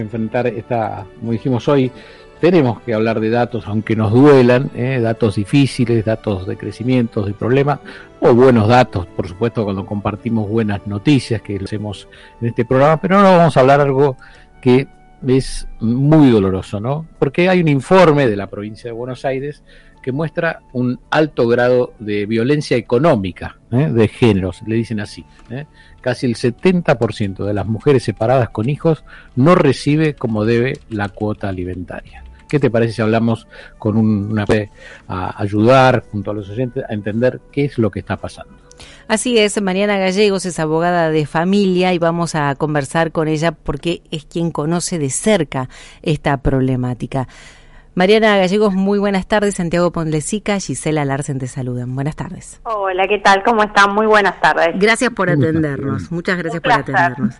enfrentar esta, como dijimos hoy, tenemos que hablar de datos, aunque nos duelan, ¿eh? datos difíciles, datos de crecimiento, de problemas, o buenos datos, por supuesto, cuando compartimos buenas noticias que hacemos en este programa, pero ahora vamos a hablar algo que es muy doloroso, ¿no? Porque hay un informe de la provincia de Buenos Aires que muestra un alto grado de violencia económica ¿eh? de géneros, le dicen así. ¿eh? Casi el 70% de las mujeres separadas con hijos no recibe como debe la cuota alimentaria. ¿Qué te parece si hablamos con una a ayudar junto a los oyentes a entender qué es lo que está pasando? Así es, Mariana Gallegos es abogada de familia y vamos a conversar con ella porque es quien conoce de cerca esta problemática. Mariana Gallegos, muy buenas tardes. Santiago Ponlesica, Gisela Larsen te saludan. Buenas tardes. Hola, ¿qué tal? ¿Cómo están? Muy buenas tardes. Gracias por atendernos. Muchas gracias por atendernos.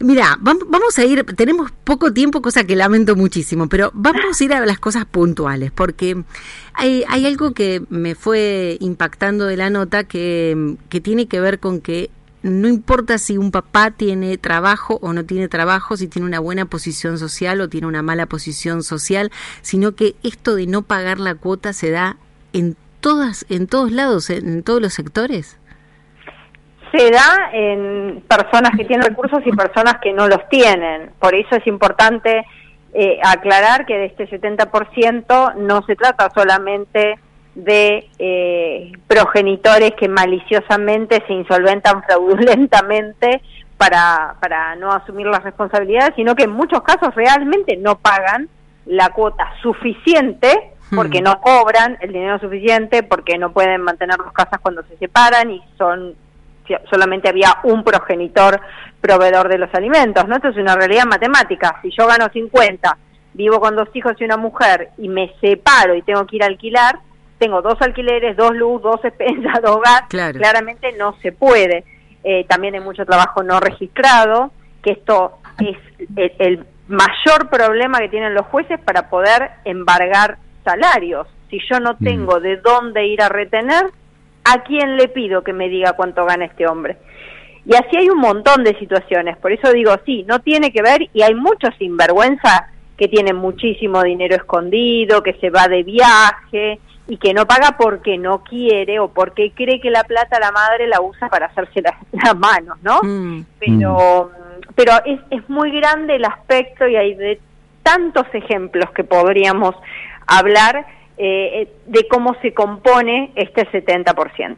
Mira, vamos a ir, tenemos poco tiempo, cosa que lamento muchísimo, pero vamos a ir a las cosas puntuales, porque hay, hay algo que me fue impactando de la nota que, que tiene que ver con que no importa si un papá tiene trabajo o no tiene trabajo, si tiene una buena posición social o tiene una mala posición social, sino que esto de no pagar la cuota se da en todas, en todos lados, en, todos los sectores. Se da en personas que tienen recursos y personas que no los tienen. Por eso es importante eh, aclarar que de este 70% no se trata solamente de eh, progenitores que maliciosamente se insolventan fraudulentamente para, para no asumir las responsabilidades, sino que en muchos casos realmente no pagan la cuota suficiente porque hmm. no cobran el dinero suficiente, porque no pueden mantener las casas cuando se separan y son solamente había un progenitor proveedor de los alimentos, ¿no? Esto es una realidad matemática. Si yo gano 50, vivo con dos hijos y una mujer y me separo y tengo que ir a alquilar, tengo dos alquileres, dos luz, dos expensas, dos gas, claramente no se puede. Eh, también hay mucho trabajo no registrado, que esto es el, mayor problema que tienen los jueces para poder embargar salarios. Si yo no mm. tengo de dónde ir a retener, ¿a quién le pido que me diga cuánto gana este hombre? Y así hay un montón de situaciones, por eso digo, sí, no tiene que ver y hay muchos sinvergüenza que tienen muchísimo dinero escondido, que se va de viaje, y que no paga porque no quiere o porque cree que la plata la madre la usa para hacerse las, manos, ¿no? Mm. Pero, pero es, es muy grande el aspecto y hay de tantos ejemplos que podríamos hablar eh, de cómo se compone este 70%.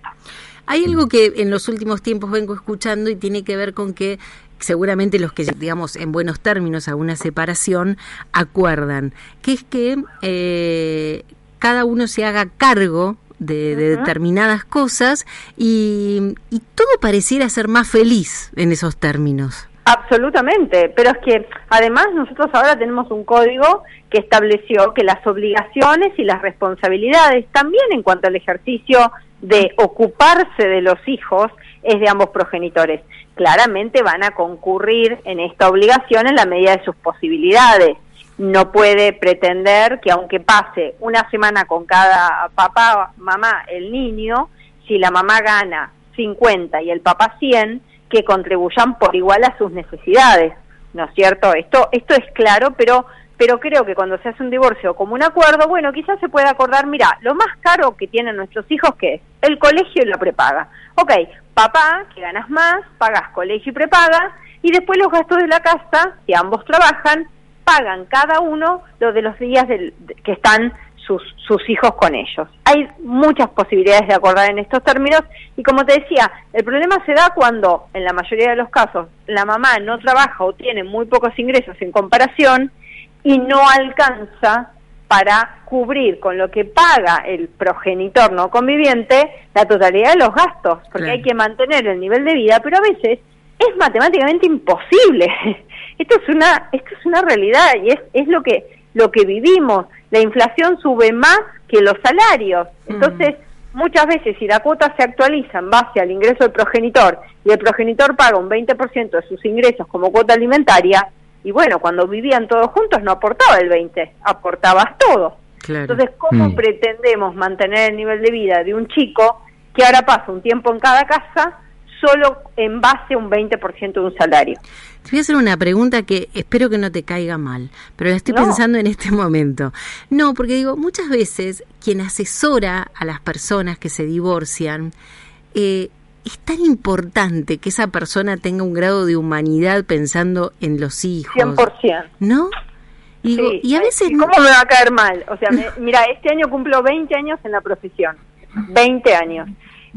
Hay algo que en los últimos tiempos vengo escuchando y tiene que ver con que seguramente los que, digamos, en buenos términos a una separación acuerdan, que es que eh, cada uno se haga cargo de, determinadas cosas y, todo pareciera ser más feliz en esos términos. Absolutamente, pero es que además nosotros ahora tenemos un código que estableció que las obligaciones y las responsabilidades, también en cuanto al ejercicio de ocuparse de los hijos, es de ambos progenitores. Claramente van a concurrir en esta obligación en la medida de sus posibilidades no puede pretender que aunque pase una semana con cada papá, mamá, el niño, si la mamá gana 50 y el papá 100, que contribuyan por igual a sus necesidades, ¿no es cierto? Esto, esto es claro, pero, pero creo que cuando se hace un divorcio como un acuerdo, bueno, quizás se puede acordar, mira, lo más caro que tienen nuestros hijos, ¿qué es? El colegio y la prepaga. Ok, papá, que ganas más, pagas colegio y prepaga, y después los gastos de la casa, si ambos trabajan, pagan cada uno lo de los días que están sus, sus hijos con ellos. Hay muchas posibilidades de acordar en estos términos y como te decía, el problema se da cuando, en la mayoría de los casos, la mamá no trabaja o tiene muy pocos ingresos en comparación y no alcanza para cubrir con lo que paga el progenitor no conviviente la totalidad de los gastos, porque hay que mantener el nivel de vida, pero a veces es matemáticamente imposible. Esto es una, esto es una realidad y es, es lo que, lo que vivimos. La inflación sube más que los salarios. Mm. Entonces, muchas veces si la cuota se actualiza en base al ingreso del progenitor y el progenitor paga un 20% de sus ingresos como cuota alimentaria, y bueno, cuando vivían todos juntos no aportaba el 20, aportabas todo. Entonces, ¿cómo mm. pretendemos mantener el nivel de vida de un chico que ahora pasa un tiempo en cada casa solo en base a un 20% de un salario. Te voy a hacer una pregunta que espero que no te caiga mal, pero la estoy pensando en este momento. No, porque digo, muchas veces quien asesora a las personas que se divorcian, eh, es tan importante que esa persona tenga un grado de humanidad pensando en los hijos. 100%. ¿No? y a veces... ¿Cómo me va a caer mal? O sea, mira, este año cumplo 20 años en la profesión. 20 años.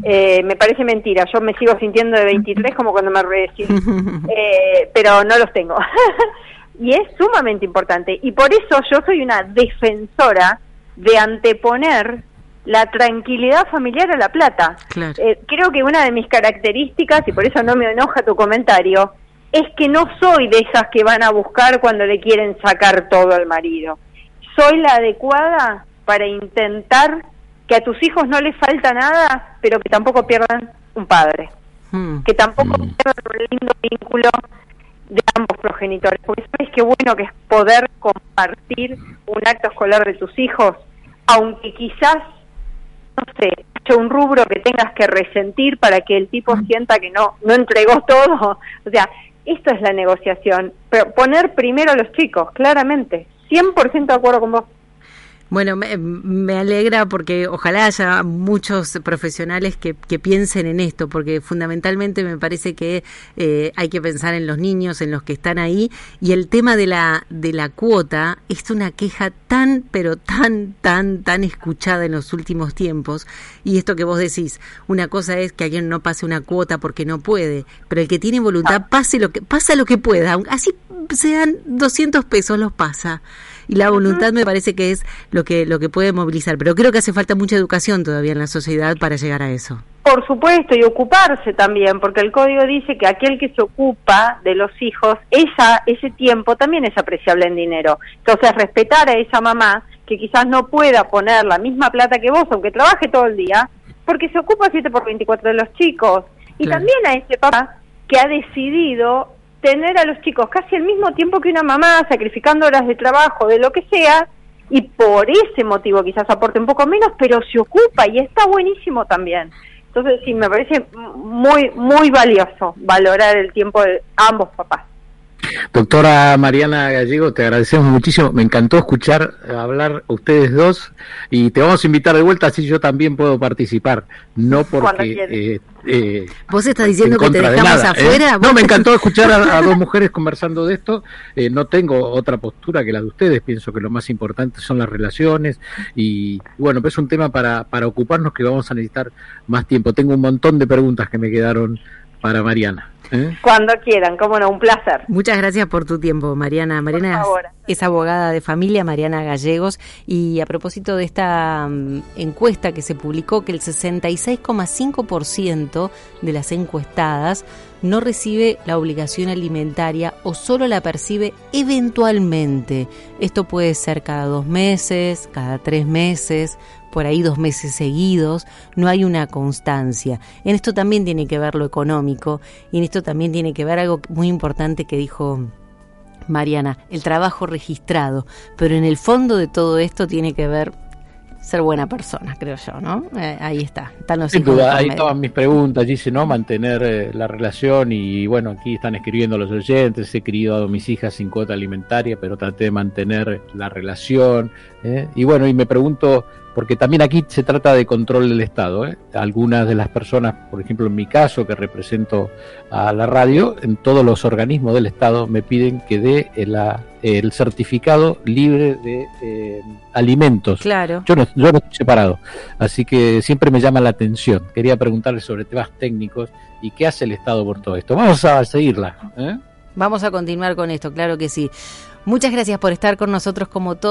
Eh, me parece mentira, yo me sigo sintiendo de 23 como cuando me recibí, eh, pero no los tengo. y es sumamente importante. Y por eso yo soy una defensora de anteponer la tranquilidad familiar a la plata. Eh, creo que una de mis características, y por eso no me enoja tu comentario, es que no soy de esas que van a buscar cuando le quieren sacar todo al marido. Soy la adecuada para intentar que a tus hijos no les falta nada, pero que tampoco pierdan un padre. Hmm. Que tampoco hmm. pierdan un lindo vínculo de ambos progenitores. Porque sabes qué bueno que es poder compartir un acto escolar de tus hijos, aunque quizás, no sé, haya un rubro que tengas que resentir para que el tipo hmm. sienta que no, no entregó todo. O sea, esto es la negociación. Pero poner primero a los chicos, claramente. 100% de acuerdo con vos. Bueno, me, alegra porque ojalá haya muchos profesionales que, piensen en esto, porque fundamentalmente me parece que eh, hay que pensar en los niños, en los que están ahí, y el tema de la, de la cuota es una queja tan, pero tan, tan, tan escuchada en los últimos tiempos, y esto que vos decís, una cosa es que alguien no pase una cuota porque no puede, pero el que tiene voluntad ah. pase lo que, pasa lo que pueda, así sean 200 pesos los pasa y la voluntad me parece que es lo que lo que puede movilizar, pero creo que hace falta mucha educación todavía en la sociedad para llegar a eso. Por supuesto, y ocuparse también, porque el código dice que aquel que se ocupa de los hijos, esa, ese tiempo también es apreciable en dinero. Entonces, respetar a esa mamá que quizás no pueda poner la misma plata que vos, aunque trabaje todo el día, porque se ocupa 7 por 24 de los chicos. Y también a ese papá que ha decidido tener a los chicos casi al mismo tiempo que una mamá, sacrificando horas de trabajo, de lo que sea, y por ese motivo quizás aporte un poco menos, pero se ocupa y está buenísimo también. Entonces sí, me parece muy, muy valioso valorar el tiempo de ambos papás. Doctora Mariana Gallego, te agradecemos muchísimo. Me encantó escuchar hablar ustedes dos y te vamos a invitar de vuelta así yo también puedo participar. No porque. Eh, eh, ¿Vos estás diciendo que te dejamos ¿eh? afuera? No, me encantó escuchar a, dos mujeres conversando de esto. no tengo otra postura que la de ustedes. Pienso que lo más importante son las relaciones y bueno, es un tema para, para ocuparnos que vamos a necesitar más tiempo. Tengo un montón de preguntas que me quedaron para Mariana. ¿Eh? Cuando quieran, cómo no, un placer. Muchas gracias por tu tiempo, Mariana. Mariana es, abogada de familia, Mariana Gallegos, y a propósito de esta mm, encuesta que se publicó, que el 66,5% de las encuestadas no recibe la obligación alimentaria o solo la percibe eventualmente. Esto puede ser cada dos meses, cada tres meses, por ahí dos meses seguidos, no hay una constancia. En esto también tiene que ver lo económico y en esto también tiene que ver algo muy importante que dijo Mariana, el trabajo registrado, pero en el fondo de todo esto tiene que ver ser buena persona, creo yo, ¿no? Eh, ahí está, están los Sin duda, ahí estaban mis preguntas, dice, ¿no? Mantener eh, la relación y bueno, aquí están escribiendo los oyentes, he criado a mis hijas sin cuota alimentaria, pero traté de mantener la relación. ¿eh? Y bueno, y me pregunto, porque también aquí se trata de control del Estado. ¿eh? Algunas de las personas, por ejemplo en mi caso, que represento a la radio, en todos los organismos del Estado me piden que dé el, certificado libre de eh, alimentos. Claro. Yo no, yo no estoy separado, así que siempre me llama la atención. Quería preguntarle sobre temas técnicos y qué hace el Estado por todo esto. Vamos a seguirla. ¿eh? Vamos a continuar con esto, claro que sí. Muchas gracias por estar con nosotros como todos.